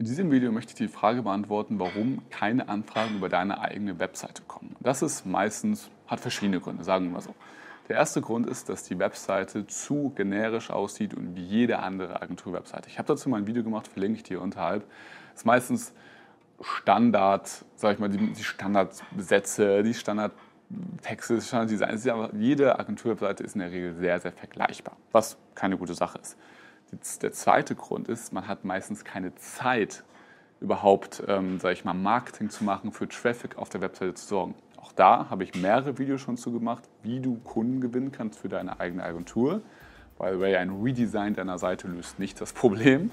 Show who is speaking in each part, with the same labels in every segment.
Speaker 1: In diesem Video möchte ich die Frage beantworten, warum keine Anfragen über deine eigene Webseite kommen. Das ist meistens, hat verschiedene Gründe, sagen wir mal so. Der erste Grund ist, dass die Webseite zu generisch aussieht und wie jede andere Agentur-Webseite. Ich habe dazu mal ein Video gemacht, verlinke ich dir unterhalb. Das ist meistens Standard, sag ich mal, die, die Standardsätze, die Standardtexte, Standarddesigns. Jede Agentur-Webseite ist in der Regel sehr, sehr vergleichbar, was keine gute Sache ist. Der zweite Grund ist, man hat meistens keine Zeit, überhaupt, ähm, sage ich mal, Marketing zu machen, für Traffic auf der Webseite zu sorgen. Auch da habe ich mehrere Videos schon zu gemacht, wie du Kunden gewinnen kannst für deine eigene Agentur. By the ein Redesign deiner Seite löst nicht das Problem.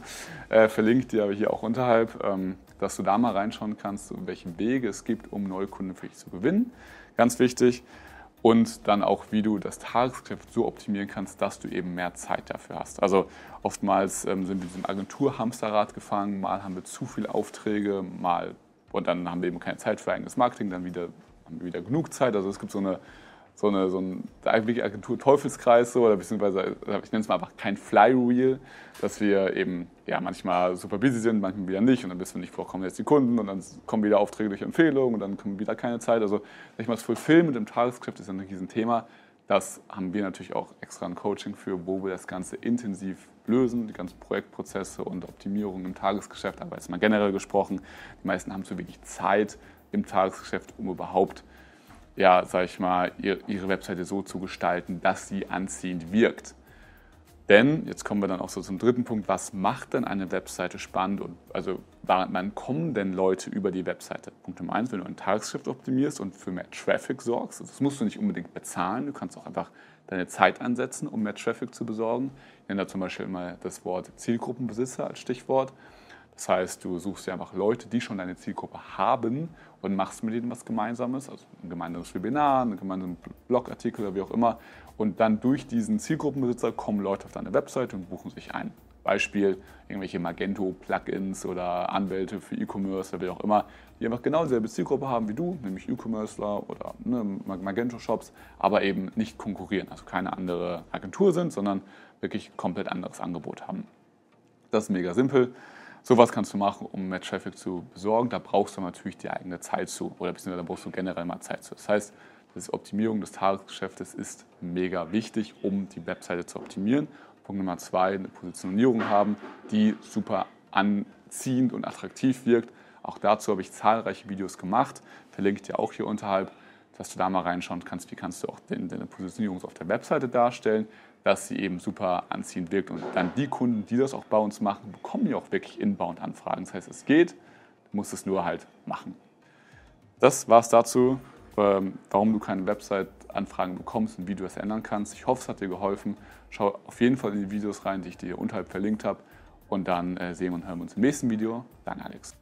Speaker 1: Äh, verlinkt dir aber hier auch unterhalb, ähm, dass du da mal reinschauen kannst, welche Wege es gibt, um neue Kunden für dich zu gewinnen. Ganz wichtig und dann auch, wie du das Tagesgeschäft so optimieren kannst, dass du eben mehr Zeit dafür hast. Also oftmals ähm, sind wir in diesem Agentur-Hamsterrad gefangen, mal haben wir zu viele Aufträge, mal und dann haben wir eben keine Zeit für eigenes Marketing, dann wieder haben wir wieder genug Zeit. Also es gibt so eine so, eine, so ein eigentlich Agentur-Teufelskreis so, oder beziehungsweise ich nenne es mal einfach kein Flywheel, dass wir eben ja, manchmal super busy sind, manchmal wieder nicht und dann wissen wir nicht, vorkommen jetzt die Kunden und dann kommen wieder Aufträge durch Empfehlungen und dann kommen wieder keine Zeit. Also sag ich mal, das Fulfillment im Tagesgeschäft ist ein Riesenthema. Das haben wir natürlich auch extra ein Coaching für, wo wir das Ganze intensiv lösen, die ganzen Projektprozesse und Optimierungen im Tagesgeschäft, aber jetzt mal generell gesprochen, die meisten haben zu wenig Zeit im Tagesgeschäft, um überhaupt ja, sag ich mal, ihre Webseite so zu gestalten, dass sie anziehend wirkt. Denn, jetzt kommen wir dann auch so zum dritten Punkt, was macht denn eine Webseite spannend und also wann kommen denn Leute über die Webseite? Punkt Nummer eins, wenn du ein Tagesschrift optimierst und für mehr Traffic sorgst, das musst du nicht unbedingt bezahlen, du kannst auch einfach deine Zeit ansetzen, um mehr Traffic zu besorgen. Ich nenne da zum Beispiel immer das Wort Zielgruppenbesitzer als Stichwort. Das heißt, du suchst dir einfach Leute, die schon deine Zielgruppe haben und machst mit ihnen was Gemeinsames, also ein gemeinsames Webinar, einen gemeinsamen Blogartikel oder wie auch immer. Und dann durch diesen Zielgruppenbesitzer kommen Leute auf deine Webseite und buchen sich ein. Beispiel irgendwelche Magento-Plugins oder Anwälte für E-Commerce oder wie auch immer, die einfach genau dieselbe Zielgruppe haben wie du, nämlich E-Commercer oder ne, Magento-Shops, aber eben nicht konkurrieren, also keine andere Agentur sind, sondern wirklich komplett anderes Angebot haben. Das ist mega simpel. Sowas kannst du machen, um mehr Traffic zu besorgen. Da brauchst du natürlich die eigene Zeit zu oder beziehungsweise da brauchst du generell mal Zeit zu. Das heißt, die Optimierung des Tagesgeschäftes ist mega wichtig, um die Webseite zu optimieren. Punkt Nummer zwei, eine Positionierung haben, die super anziehend und attraktiv wirkt. Auch dazu habe ich zahlreiche Videos gemacht, verlinke ich dir auch hier unterhalb, dass du da mal reinschauen kannst, wie kannst du auch deine Positionierung auf der Webseite darstellen dass sie eben super anziehend wirkt. Und dann die Kunden, die das auch bei uns machen, bekommen ja auch wirklich Inbound-Anfragen. Das heißt, es geht, du musst es nur halt machen. Das war es dazu, ähm, warum du keine Website-Anfragen bekommst und wie du das ändern kannst. Ich hoffe, es hat dir geholfen. Schau auf jeden Fall in die Videos rein, die ich dir unterhalb verlinkt habe. Und dann äh, sehen und hören wir uns im nächsten Video. Dein Alex.